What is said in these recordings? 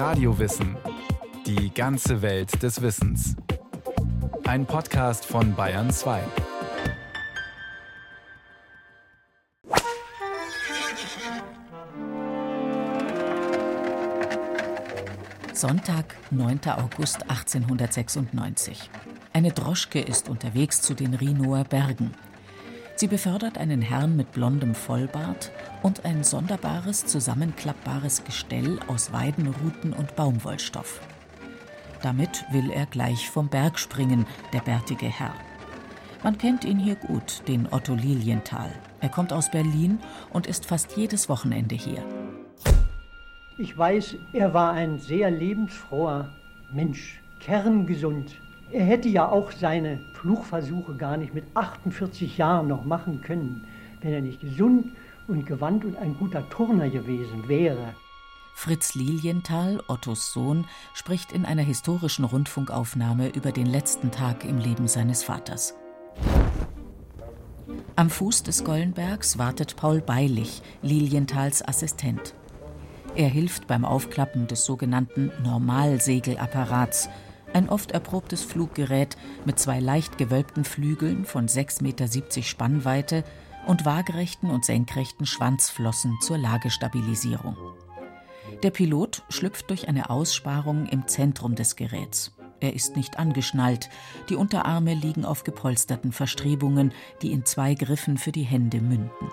Radiowissen. Die ganze Welt des Wissens. Ein Podcast von Bayern 2. Sonntag, 9. August 1896. Eine Droschke ist unterwegs zu den Rhinoer Bergen. Sie befördert einen Herrn mit blondem Vollbart und ein sonderbares, zusammenklappbares Gestell aus Weidenruten und Baumwollstoff. Damit will er gleich vom Berg springen, der bärtige Herr. Man kennt ihn hier gut, den Otto Lilienthal. Er kommt aus Berlin und ist fast jedes Wochenende hier. Ich weiß, er war ein sehr lebensfroher Mensch, kerngesund. Er hätte ja auch seine Fluchversuche gar nicht mit 48 Jahren noch machen können, wenn er nicht gesund und gewandt und ein guter Turner gewesen wäre. Fritz Lilienthal, Ottos Sohn, spricht in einer historischen Rundfunkaufnahme über den letzten Tag im Leben seines Vaters. Am Fuß des Gollenbergs wartet Paul Beilich, Lilienthals Assistent. Er hilft beim Aufklappen des sogenannten Normalsegelapparats, ein oft erprobtes Fluggerät mit zwei leicht gewölbten Flügeln von 6,70 Meter Spannweite und waagerechten und senkrechten Schwanzflossen zur Lagestabilisierung. Der Pilot schlüpft durch eine Aussparung im Zentrum des Geräts. Er ist nicht angeschnallt, die Unterarme liegen auf gepolsterten Verstrebungen, die in zwei Griffen für die Hände münden.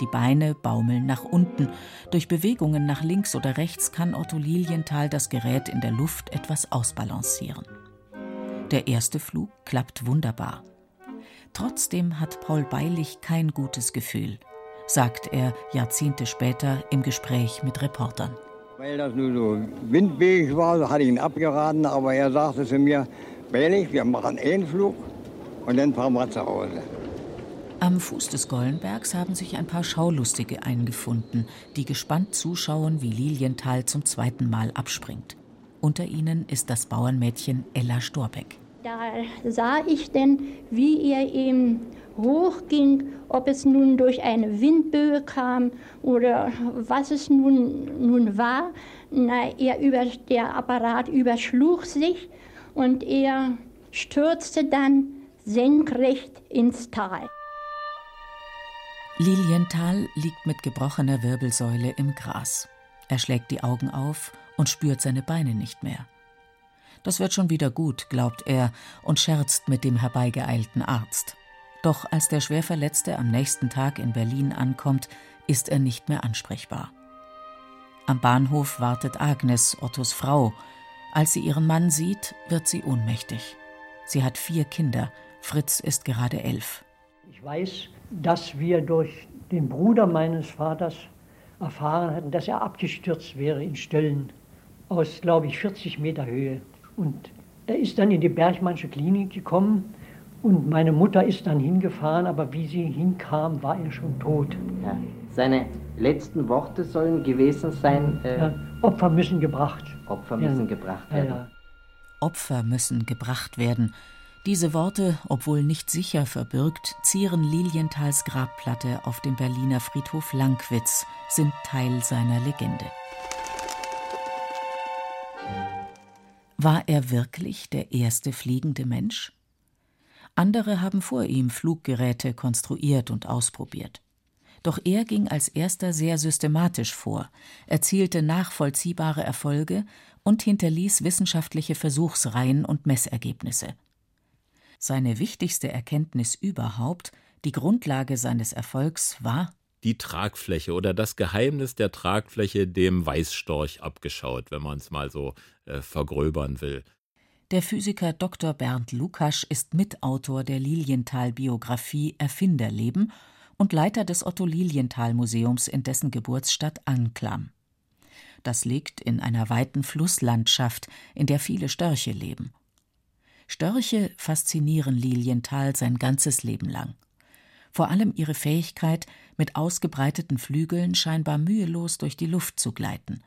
Die Beine baumeln nach unten. Durch Bewegungen nach links oder rechts kann Otto Lilienthal das Gerät in der Luft etwas ausbalancieren. Der erste Flug klappt wunderbar. Trotzdem hat Paul Beilich kein gutes Gefühl, sagt er Jahrzehnte später im Gespräch mit Reportern. Weil das nur so windweg war, hatte ich ihn abgeraten, aber er sagte zu mir, Beilich, wir machen einen Flug und dann fahren wir zu Hause. Am Fuß des Gollenbergs haben sich ein paar Schaulustige eingefunden, die gespannt zuschauen, wie Lilienthal zum zweiten Mal abspringt. Unter ihnen ist das Bauernmädchen Ella Storbeck. Da sah ich denn, wie er eben hochging, ob es nun durch eine Windböe kam oder was es nun, nun war. Na, er über, der Apparat überschlug sich und er stürzte dann senkrecht ins Tal. Lilienthal liegt mit gebrochener Wirbelsäule im Gras. Er schlägt die Augen auf und spürt seine Beine nicht mehr. Das wird schon wieder gut, glaubt er und scherzt mit dem herbeigeeilten Arzt. Doch als der Schwerverletzte am nächsten Tag in Berlin ankommt, ist er nicht mehr ansprechbar. Am Bahnhof wartet Agnes, Ottos Frau. Als sie ihren Mann sieht, wird sie ohnmächtig. Sie hat vier Kinder, Fritz ist gerade elf. Ich weiß, dass wir durch den Bruder meines Vaters erfahren hatten, dass er abgestürzt wäre in Stöllen aus, glaube ich, 40 Meter Höhe. Und er ist dann in die Bergmannsche Klinik gekommen und meine Mutter ist dann hingefahren, aber wie sie hinkam, war er schon tot. Ja. Seine letzten Worte sollen gewesen sein. Äh, ja, Opfer müssen gebracht. Opfer müssen ja, gebracht werden. Opfer müssen gebracht werden. Diese Worte, obwohl nicht sicher verbürgt, zieren Lilienthals Grabplatte auf dem Berliner Friedhof Lankwitz, sind Teil seiner Legende. War er wirklich der erste fliegende Mensch? Andere haben vor ihm Fluggeräte konstruiert und ausprobiert. Doch er ging als erster sehr systematisch vor, erzielte nachvollziehbare Erfolge und hinterließ wissenschaftliche Versuchsreihen und Messergebnisse. Seine wichtigste Erkenntnis überhaupt, die Grundlage seines Erfolgs war die Tragfläche oder das Geheimnis der Tragfläche dem Weißstorch abgeschaut, wenn man es mal so äh, vergröbern will. Der Physiker Dr. Bernd Lukasch ist Mitautor der Lilienthal-Biografie Erfinderleben und Leiter des Otto Lilienthal Museums in dessen Geburtsstadt Anklam. Das liegt in einer weiten Flusslandschaft, in der viele Störche leben. Störche faszinieren Lilienthal sein ganzes Leben lang. Vor allem ihre Fähigkeit, mit ausgebreiteten Flügeln scheinbar mühelos durch die Luft zu gleiten.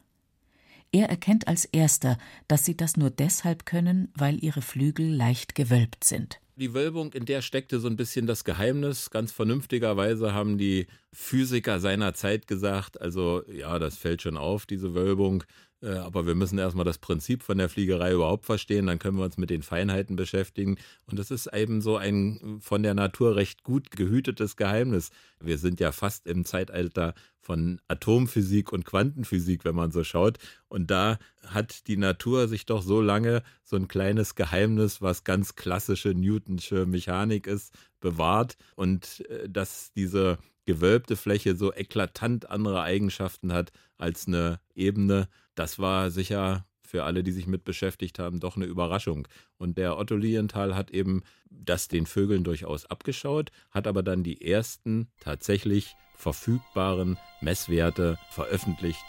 Er erkennt als erster, dass sie das nur deshalb können, weil ihre Flügel leicht gewölbt sind. Die Wölbung, in der steckte so ein bisschen das Geheimnis. Ganz vernünftigerweise haben die Physiker seiner Zeit gesagt, also ja, das fällt schon auf, diese Wölbung. Äh, aber wir müssen erstmal das Prinzip von der Fliegerei überhaupt verstehen, dann können wir uns mit den Feinheiten beschäftigen. Und das ist eben so ein von der Natur recht gut gehütetes Geheimnis. Wir sind ja fast im Zeitalter von Atomphysik und Quantenphysik, wenn man so schaut. Und da hat die Natur sich doch so lange so ein kleines Geheimnis, was ganz klassische Newtonsche Mechanik ist, bewahrt. Und äh, dass diese gewölbte Fläche so eklatant andere Eigenschaften hat als eine Ebene, das war sicher für alle, die sich mit beschäftigt haben, doch eine Überraschung. Und der Otto Lilienthal hat eben das den Vögeln durchaus abgeschaut, hat aber dann die ersten tatsächlich verfügbaren Messwerte veröffentlicht.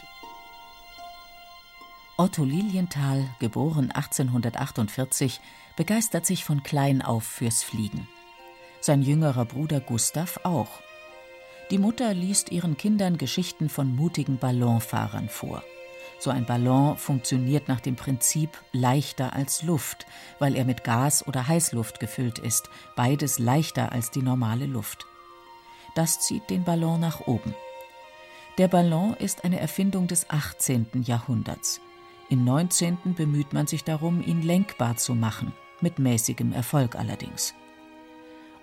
Otto Lilienthal, geboren 1848, begeistert sich von klein auf fürs Fliegen. Sein jüngerer Bruder Gustav auch. Die Mutter liest ihren Kindern Geschichten von mutigen Ballonfahrern vor. So ein Ballon funktioniert nach dem Prinzip leichter als Luft, weil er mit Gas oder Heißluft gefüllt ist, beides leichter als die normale Luft. Das zieht den Ballon nach oben. Der Ballon ist eine Erfindung des 18. Jahrhunderts. Im 19. bemüht man sich darum, ihn lenkbar zu machen, mit mäßigem Erfolg allerdings.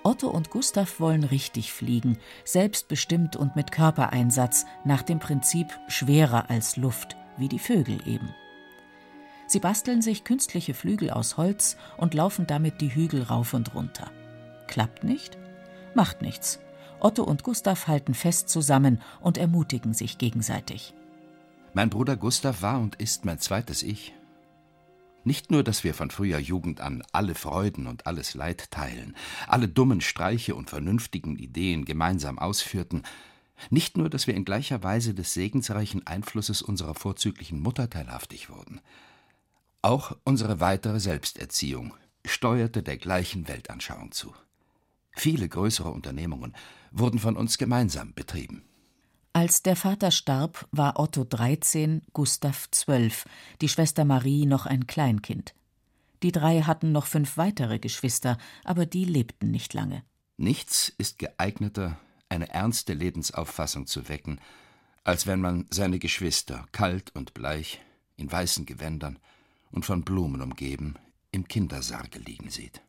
Otto und Gustav wollen richtig fliegen, selbstbestimmt und mit Körpereinsatz, nach dem Prinzip schwerer als Luft wie die Vögel eben. Sie basteln sich künstliche Flügel aus Holz und laufen damit die Hügel rauf und runter. Klappt nicht? Macht nichts. Otto und Gustav halten fest zusammen und ermutigen sich gegenseitig. Mein Bruder Gustav war und ist mein zweites Ich. Nicht nur, dass wir von früher Jugend an alle Freuden und alles Leid teilen, alle dummen Streiche und vernünftigen Ideen gemeinsam ausführten, nicht nur, dass wir in gleicher Weise des segensreichen Einflusses unserer vorzüglichen Mutter teilhaftig wurden. Auch unsere weitere Selbsterziehung steuerte der gleichen Weltanschauung zu. Viele größere Unternehmungen wurden von uns gemeinsam betrieben. Als der Vater starb, war Otto 13, Gustav 12, die Schwester Marie noch ein Kleinkind. Die drei hatten noch fünf weitere Geschwister, aber die lebten nicht lange. Nichts ist geeigneter eine ernste Lebensauffassung zu wecken, als wenn man seine Geschwister kalt und bleich, in weißen Gewändern und von Blumen umgeben, im Kindersarge liegen sieht.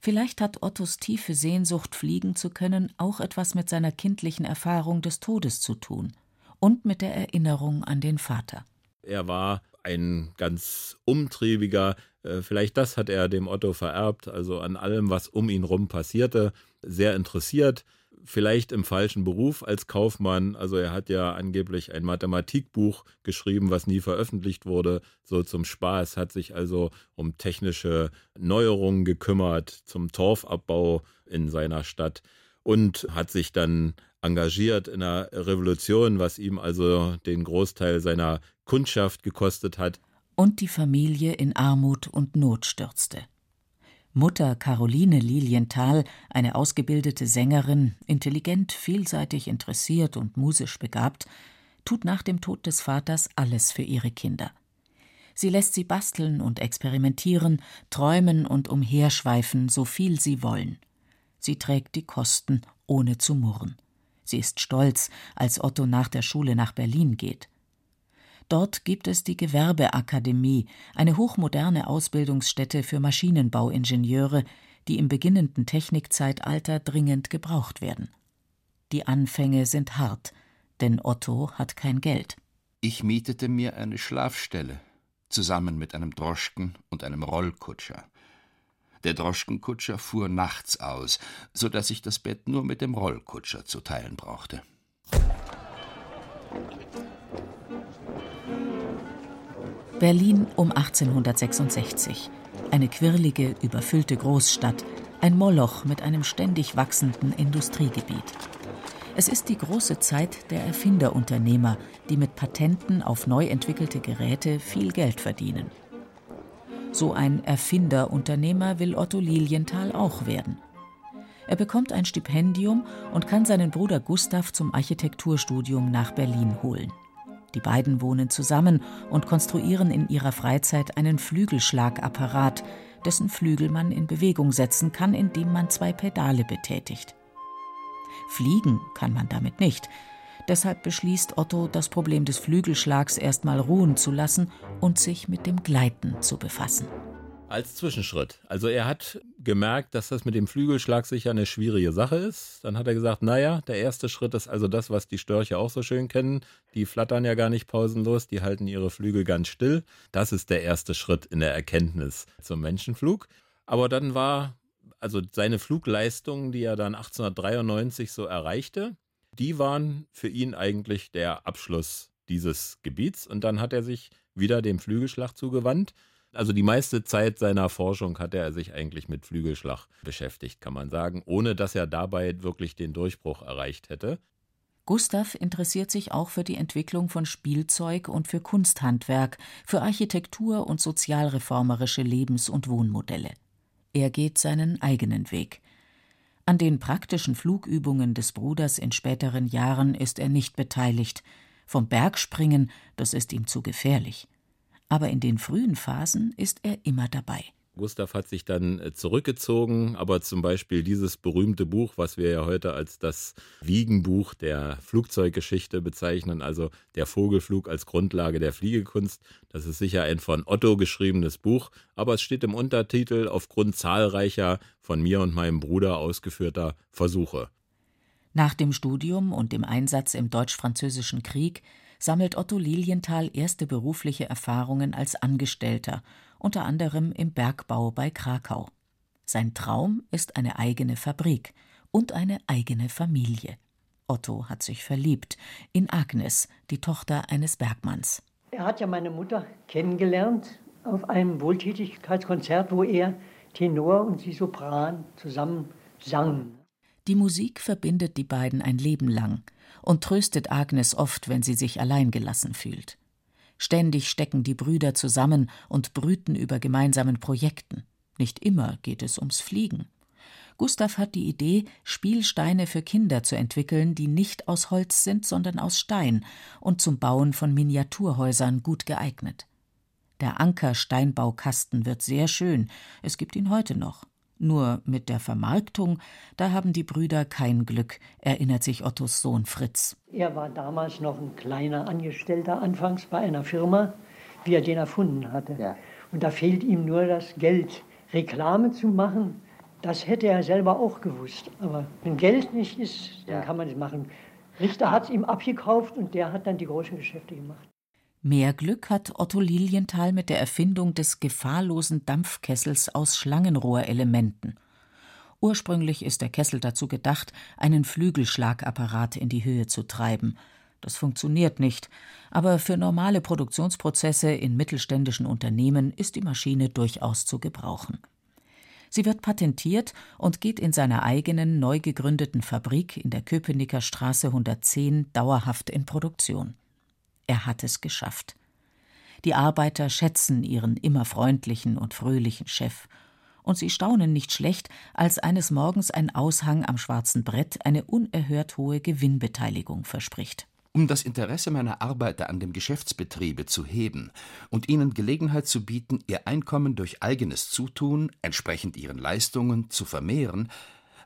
Vielleicht hat Ottos tiefe Sehnsucht, fliegen zu können, auch etwas mit seiner kindlichen Erfahrung des Todes zu tun und mit der Erinnerung an den Vater. Er war ein ganz umtriebiger, äh, vielleicht das hat er dem Otto vererbt, also an allem, was um ihn rum passierte, sehr interessiert, vielleicht im falschen Beruf als Kaufmann. Also er hat ja angeblich ein Mathematikbuch geschrieben, was nie veröffentlicht wurde, so zum Spaß, hat sich also um technische Neuerungen gekümmert, zum Torfabbau in seiner Stadt und hat sich dann engagiert in der Revolution, was ihm also den Großteil seiner Kundschaft gekostet hat. Und die Familie in Armut und Not stürzte. Mutter Caroline Lilienthal, eine ausgebildete Sängerin, intelligent, vielseitig interessiert und musisch begabt, tut nach dem Tod des Vaters alles für ihre Kinder. Sie lässt sie basteln und experimentieren, träumen und umherschweifen, so viel sie wollen. Sie trägt die Kosten, ohne zu murren. Sie ist stolz, als Otto nach der Schule nach Berlin geht. Dort gibt es die Gewerbeakademie, eine hochmoderne Ausbildungsstätte für Maschinenbauingenieure, die im beginnenden Technikzeitalter dringend gebraucht werden. Die Anfänge sind hart, denn Otto hat kein Geld. Ich mietete mir eine Schlafstelle, zusammen mit einem Droschken und einem Rollkutscher. Der Droschkenkutscher fuhr nachts aus, so dass ich das Bett nur mit dem Rollkutscher zu teilen brauchte. Berlin um 1866. Eine quirlige, überfüllte Großstadt, ein Moloch mit einem ständig wachsenden Industriegebiet. Es ist die große Zeit der Erfinderunternehmer, die mit Patenten auf neu entwickelte Geräte viel Geld verdienen. So ein Erfinderunternehmer will Otto Lilienthal auch werden. Er bekommt ein Stipendium und kann seinen Bruder Gustav zum Architekturstudium nach Berlin holen. Die beiden wohnen zusammen und konstruieren in ihrer Freizeit einen Flügelschlagapparat, dessen Flügel man in Bewegung setzen kann, indem man zwei Pedale betätigt. Fliegen kann man damit nicht. Deshalb beschließt Otto, das Problem des Flügelschlags erstmal ruhen zu lassen und sich mit dem Gleiten zu befassen. Als Zwischenschritt. Also er hat gemerkt, dass das mit dem Flügelschlag sicher eine schwierige Sache ist. Dann hat er gesagt, naja, der erste Schritt ist also das, was die Störche auch so schön kennen. Die flattern ja gar nicht pausenlos, die halten ihre Flügel ganz still. Das ist der erste Schritt in der Erkenntnis zum Menschenflug. Aber dann war also seine Flugleistungen, die er dann 1893 so erreichte, die waren für ihn eigentlich der Abschluss dieses Gebiets. Und dann hat er sich wieder dem Flügelschlag zugewandt. Also die meiste Zeit seiner Forschung hatte er sich eigentlich mit Flügelschlag beschäftigt, kann man sagen, ohne dass er dabei wirklich den Durchbruch erreicht hätte. Gustav interessiert sich auch für die Entwicklung von Spielzeug und für Kunsthandwerk, für Architektur und sozialreformerische Lebens- und Wohnmodelle. Er geht seinen eigenen Weg. An den praktischen Flugübungen des Bruders in späteren Jahren ist er nicht beteiligt. Vom Bergspringen, das ist ihm zu gefährlich. Aber in den frühen Phasen ist er immer dabei. Gustav hat sich dann äh, zurückgezogen, aber zum Beispiel dieses berühmte Buch, was wir ja heute als das Wiegenbuch der Flugzeuggeschichte bezeichnen, also der Vogelflug als Grundlage der Fliegekunst, das ist sicher ein von Otto geschriebenes Buch, aber es steht im Untertitel aufgrund zahlreicher von mir und meinem Bruder ausgeführter Versuche. Nach dem Studium und dem Einsatz im Deutsch-Französischen Krieg sammelt Otto Lilienthal erste berufliche Erfahrungen als Angestellter unter anderem im Bergbau bei Krakau. Sein Traum ist eine eigene Fabrik und eine eigene Familie. Otto hat sich verliebt in Agnes, die Tochter eines Bergmanns. Er hat ja meine Mutter kennengelernt auf einem Wohltätigkeitskonzert, wo er Tenor und sie Sopran zusammen sangen. Die Musik verbindet die beiden ein Leben lang und tröstet Agnes oft, wenn sie sich alleingelassen fühlt. Ständig stecken die Brüder zusammen und brüten über gemeinsamen Projekten. Nicht immer geht es ums Fliegen. Gustav hat die Idee, Spielsteine für Kinder zu entwickeln, die nicht aus Holz sind, sondern aus Stein und zum Bauen von Miniaturhäusern gut geeignet. Der Anker-Steinbaukasten wird sehr schön, es gibt ihn heute noch. Nur mit der Vermarktung, da haben die Brüder kein Glück, erinnert sich Ottos Sohn Fritz. Er war damals noch ein kleiner Angestellter, anfangs bei einer Firma, wie er den erfunden hatte. Ja. Und da fehlt ihm nur das Geld. Reklame zu machen, das hätte er selber auch gewusst. Aber wenn Geld nicht ist, dann ja. kann man es machen. Richter hat es ihm abgekauft und der hat dann die großen Geschäfte gemacht. Mehr Glück hat Otto Lilienthal mit der Erfindung des gefahrlosen Dampfkessels aus Schlangenrohrelementen. Ursprünglich ist der Kessel dazu gedacht, einen Flügelschlagapparat in die Höhe zu treiben. Das funktioniert nicht, aber für normale Produktionsprozesse in mittelständischen Unternehmen ist die Maschine durchaus zu gebrauchen. Sie wird patentiert und geht in seiner eigenen neu gegründeten Fabrik in der Köpenicker Straße 110 dauerhaft in Produktion. Er hat es geschafft. Die Arbeiter schätzen ihren immer freundlichen und fröhlichen Chef. Und sie staunen nicht schlecht, als eines Morgens ein Aushang am schwarzen Brett eine unerhört hohe Gewinnbeteiligung verspricht. Um das Interesse meiner Arbeiter an dem Geschäftsbetriebe zu heben und ihnen Gelegenheit zu bieten, ihr Einkommen durch eigenes Zutun, entsprechend ihren Leistungen, zu vermehren,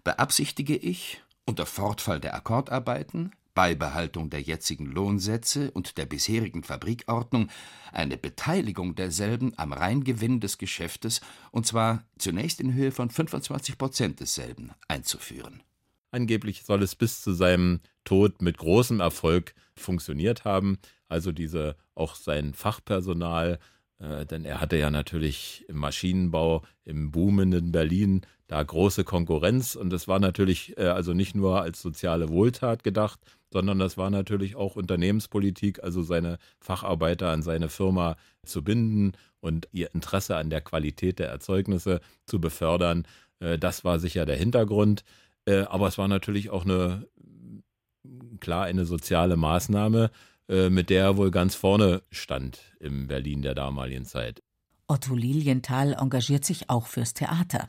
beabsichtige ich, unter Fortfall der Akkordarbeiten, Beibehaltung der jetzigen Lohnsätze und der bisherigen Fabrikordnung eine Beteiligung derselben am Reingewinn des Geschäftes, und zwar zunächst in Höhe von 25 Prozent desselben, einzuführen. Angeblich soll es bis zu seinem Tod mit großem Erfolg funktioniert haben. Also diese auch sein Fachpersonal, äh, denn er hatte ja natürlich im Maschinenbau im boomenden Berlin da große Konkurrenz und es war natürlich äh, also nicht nur als soziale Wohltat gedacht, sondern das war natürlich auch Unternehmenspolitik, also seine Facharbeiter an seine Firma zu binden und ihr Interesse an der Qualität der Erzeugnisse zu befördern. Äh, das war sicher der Hintergrund. Aber es war natürlich auch eine, klar, eine soziale Maßnahme, mit der er wohl ganz vorne stand im Berlin der damaligen Zeit. Otto Lilienthal engagiert sich auch fürs Theater.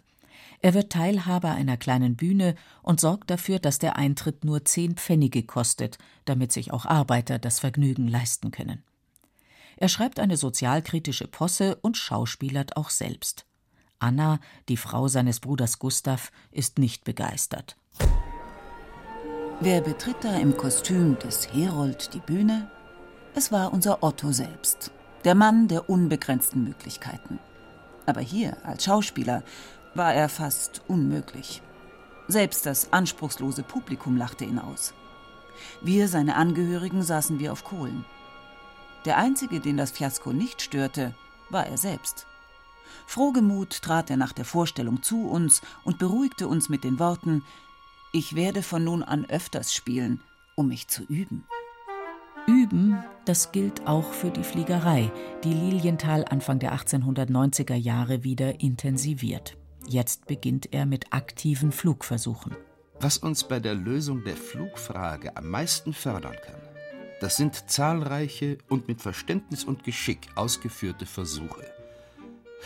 Er wird Teilhaber einer kleinen Bühne und sorgt dafür, dass der Eintritt nur zehn Pfennige kostet, damit sich auch Arbeiter das Vergnügen leisten können. Er schreibt eine sozialkritische Posse und schauspielert auch selbst. Anna, die Frau seines Bruders Gustav, ist nicht begeistert. Wer betritt da im Kostüm des Herold die Bühne? Es war unser Otto selbst, der Mann der unbegrenzten Möglichkeiten. Aber hier, als Schauspieler, war er fast unmöglich. Selbst das anspruchslose Publikum lachte ihn aus. Wir, seine Angehörigen, saßen wie auf Kohlen. Der Einzige, den das Fiasko nicht störte, war er selbst. Frohgemut trat er nach der Vorstellung zu uns und beruhigte uns mit den Worten Ich werde von nun an öfters spielen, um mich zu üben. Üben, das gilt auch für die Fliegerei, die Lilienthal Anfang der 1890er Jahre wieder intensiviert. Jetzt beginnt er mit aktiven Flugversuchen. Was uns bei der Lösung der Flugfrage am meisten fördern kann, das sind zahlreiche und mit Verständnis und Geschick ausgeführte Versuche.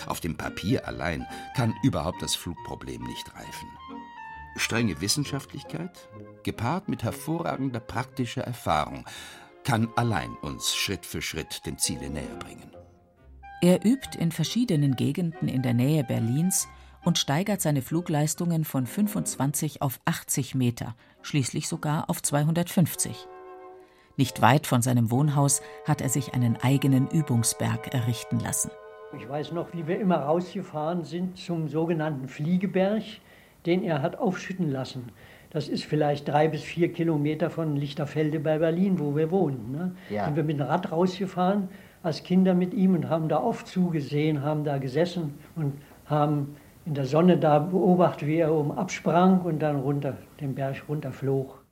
Auf dem Papier allein kann überhaupt das Flugproblem nicht reifen. Strenge Wissenschaftlichkeit, gepaart mit hervorragender praktischer Erfahrung, kann allein uns Schritt für Schritt dem Ziele näher bringen. Er übt in verschiedenen Gegenden in der Nähe Berlins und steigert seine Flugleistungen von 25 auf 80 Meter, schließlich sogar auf 250. Nicht weit von seinem Wohnhaus hat er sich einen eigenen Übungsberg errichten lassen. Ich weiß noch, wie wir immer rausgefahren sind zum sogenannten Fliegeberg, den er hat aufschütten lassen. Das ist vielleicht drei bis vier Kilometer von Lichterfelde bei Berlin, wo wir wohnen. Ne? Ja. Sind wir mit dem Rad rausgefahren als Kinder mit ihm und haben da oft zugesehen, haben da gesessen und haben in der Sonne da beobachtet, wie er oben absprang und dann runter den Berg runterflog.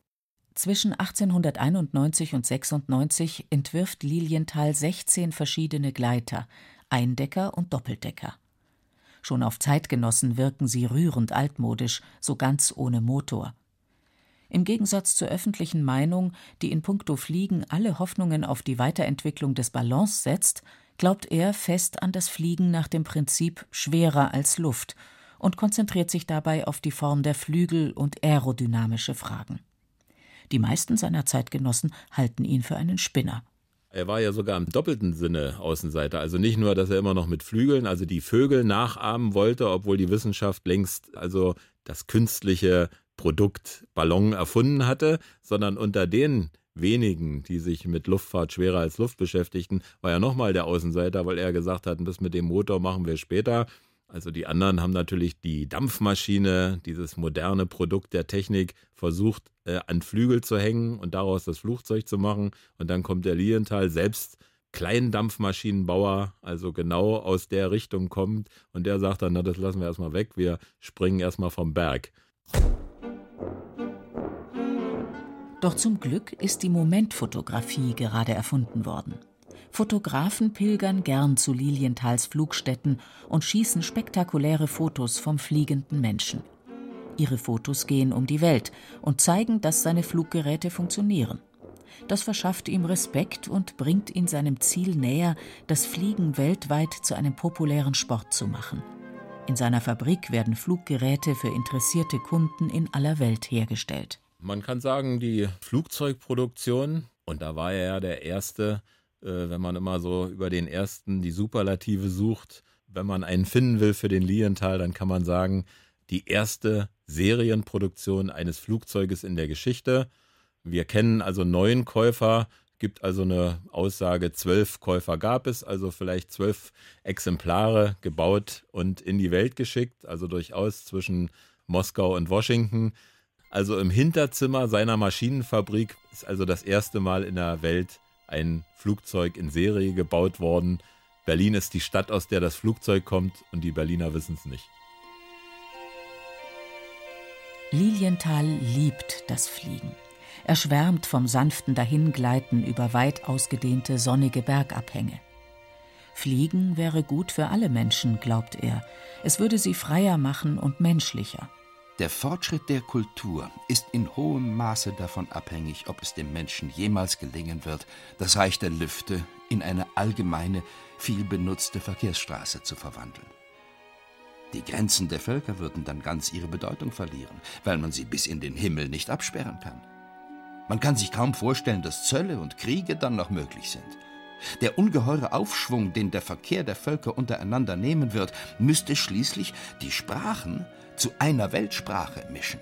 Zwischen 1891 und 96 entwirft Lilienthal 16 verschiedene Gleiter, Eindecker und Doppeldecker. Schon auf Zeitgenossen wirken sie rührend altmodisch, so ganz ohne Motor. Im Gegensatz zur öffentlichen Meinung, die in puncto Fliegen alle Hoffnungen auf die Weiterentwicklung des Ballons setzt, glaubt er fest an das Fliegen nach dem Prinzip schwerer als Luft und konzentriert sich dabei auf die Form der Flügel und aerodynamische Fragen. Die meisten seiner Zeitgenossen halten ihn für einen Spinner. Er war ja sogar im doppelten Sinne Außenseiter. Also nicht nur, dass er immer noch mit Flügeln, also die Vögel nachahmen wollte, obwohl die Wissenschaft längst also das künstliche Produkt Ballon erfunden hatte, sondern unter den wenigen, die sich mit Luftfahrt schwerer als Luft beschäftigten, war er nochmal der Außenseiter, weil er gesagt hat, bis mit dem Motor machen wir später. Also die anderen haben natürlich die Dampfmaschine, dieses moderne Produkt der Technik, versucht äh, an Flügel zu hängen und daraus das Flugzeug zu machen. Und dann kommt der Lilienthal selbst Kleindampfmaschinenbauer, also genau aus der Richtung kommt. Und der sagt dann, na, das lassen wir erstmal weg, wir springen erstmal vom Berg. Doch zum Glück ist die Momentfotografie gerade erfunden worden. Fotografen pilgern gern zu Lilienthals Flugstätten und schießen spektakuläre Fotos vom fliegenden Menschen. Ihre Fotos gehen um die Welt und zeigen, dass seine Fluggeräte funktionieren. Das verschafft ihm Respekt und bringt ihn seinem Ziel näher, das Fliegen weltweit zu einem populären Sport zu machen. In seiner Fabrik werden Fluggeräte für interessierte Kunden in aller Welt hergestellt. Man kann sagen, die Flugzeugproduktion, und da war er ja der Erste, wenn man immer so über den ersten die Superlative sucht. Wenn man einen finden will für den Lilienthal, dann kann man sagen, die erste Serienproduktion eines Flugzeuges in der Geschichte. Wir kennen also neun Käufer, gibt also eine Aussage, zwölf Käufer gab es, also vielleicht zwölf Exemplare gebaut und in die Welt geschickt, also durchaus zwischen Moskau und Washington. Also im Hinterzimmer seiner Maschinenfabrik ist also das erste Mal in der Welt ein Flugzeug in Serie gebaut worden. Berlin ist die Stadt, aus der das Flugzeug kommt und die Berliner wissen es nicht. Lilienthal liebt das Fliegen. Er schwärmt vom sanften Dahingleiten über weit ausgedehnte sonnige Bergabhänge. Fliegen wäre gut für alle Menschen, glaubt er. Es würde sie freier machen und menschlicher. Der Fortschritt der Kultur ist in hohem Maße davon abhängig, ob es dem Menschen jemals gelingen wird, das Reich der Lüfte in eine allgemeine, viel benutzte Verkehrsstraße zu verwandeln. Die Grenzen der Völker würden dann ganz ihre Bedeutung verlieren, weil man sie bis in den Himmel nicht absperren kann. Man kann sich kaum vorstellen, dass Zölle und Kriege dann noch möglich sind. Der ungeheure Aufschwung, den der Verkehr der Völker untereinander nehmen wird, müsste schließlich die Sprachen zu einer Weltsprache mischen.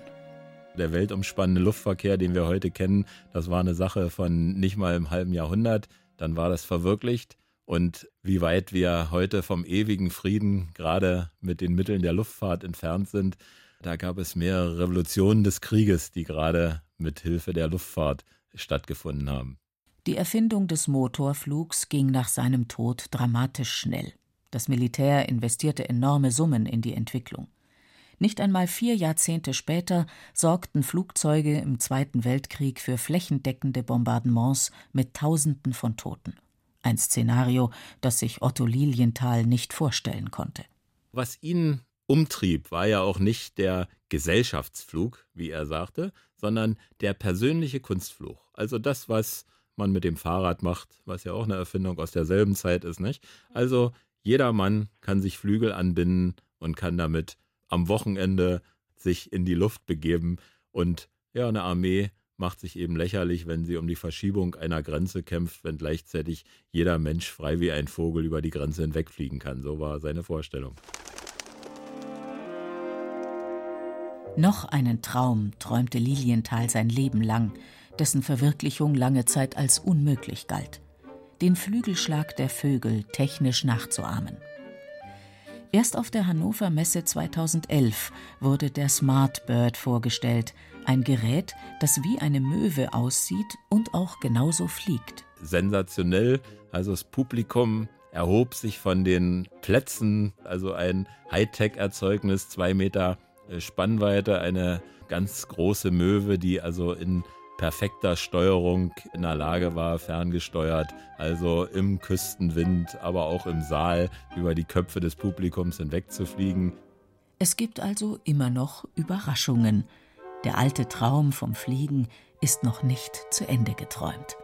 Der weltumspannende Luftverkehr, den wir heute kennen, das war eine Sache von nicht mal im halben Jahrhundert. Dann war das verwirklicht. Und wie weit wir heute vom ewigen Frieden gerade mit den Mitteln der Luftfahrt entfernt sind, da gab es mehrere Revolutionen des Krieges, die gerade mit Hilfe der Luftfahrt stattgefunden haben. Die Erfindung des Motorflugs ging nach seinem Tod dramatisch schnell. Das Militär investierte enorme Summen in die Entwicklung. Nicht einmal vier Jahrzehnte später sorgten Flugzeuge im Zweiten Weltkrieg für flächendeckende Bombardements mit Tausenden von Toten. Ein Szenario, das sich Otto Lilienthal nicht vorstellen konnte. Was ihn umtrieb, war ja auch nicht der Gesellschaftsflug, wie er sagte, sondern der persönliche Kunstflug. Also das, was man mit dem Fahrrad macht, was ja auch eine Erfindung aus derselben Zeit ist, nicht? Also jeder Mann kann sich Flügel anbinden und kann damit am Wochenende sich in die Luft begeben und ja, eine Armee macht sich eben lächerlich, wenn sie um die Verschiebung einer Grenze kämpft, wenn gleichzeitig jeder Mensch frei wie ein Vogel über die Grenze hinwegfliegen kann. So war seine Vorstellung. Noch einen Traum träumte Lilienthal sein Leben lang, dessen Verwirklichung lange Zeit als unmöglich galt. Den Flügelschlag der Vögel technisch nachzuahmen. Erst auf der Hannover Messe 2011 wurde der Smart Bird vorgestellt, ein Gerät, das wie eine Möwe aussieht und auch genauso fliegt. Sensationell, also das Publikum erhob sich von den Plätzen, also ein Hightech-Erzeugnis, zwei Meter äh, Spannweite, eine ganz große Möwe, die also in perfekter Steuerung in der Lage war, ferngesteuert, also im Küstenwind, aber auch im Saal über die Köpfe des Publikums hinwegzufliegen. Es gibt also immer noch Überraschungen. Der alte Traum vom Fliegen ist noch nicht zu Ende geträumt.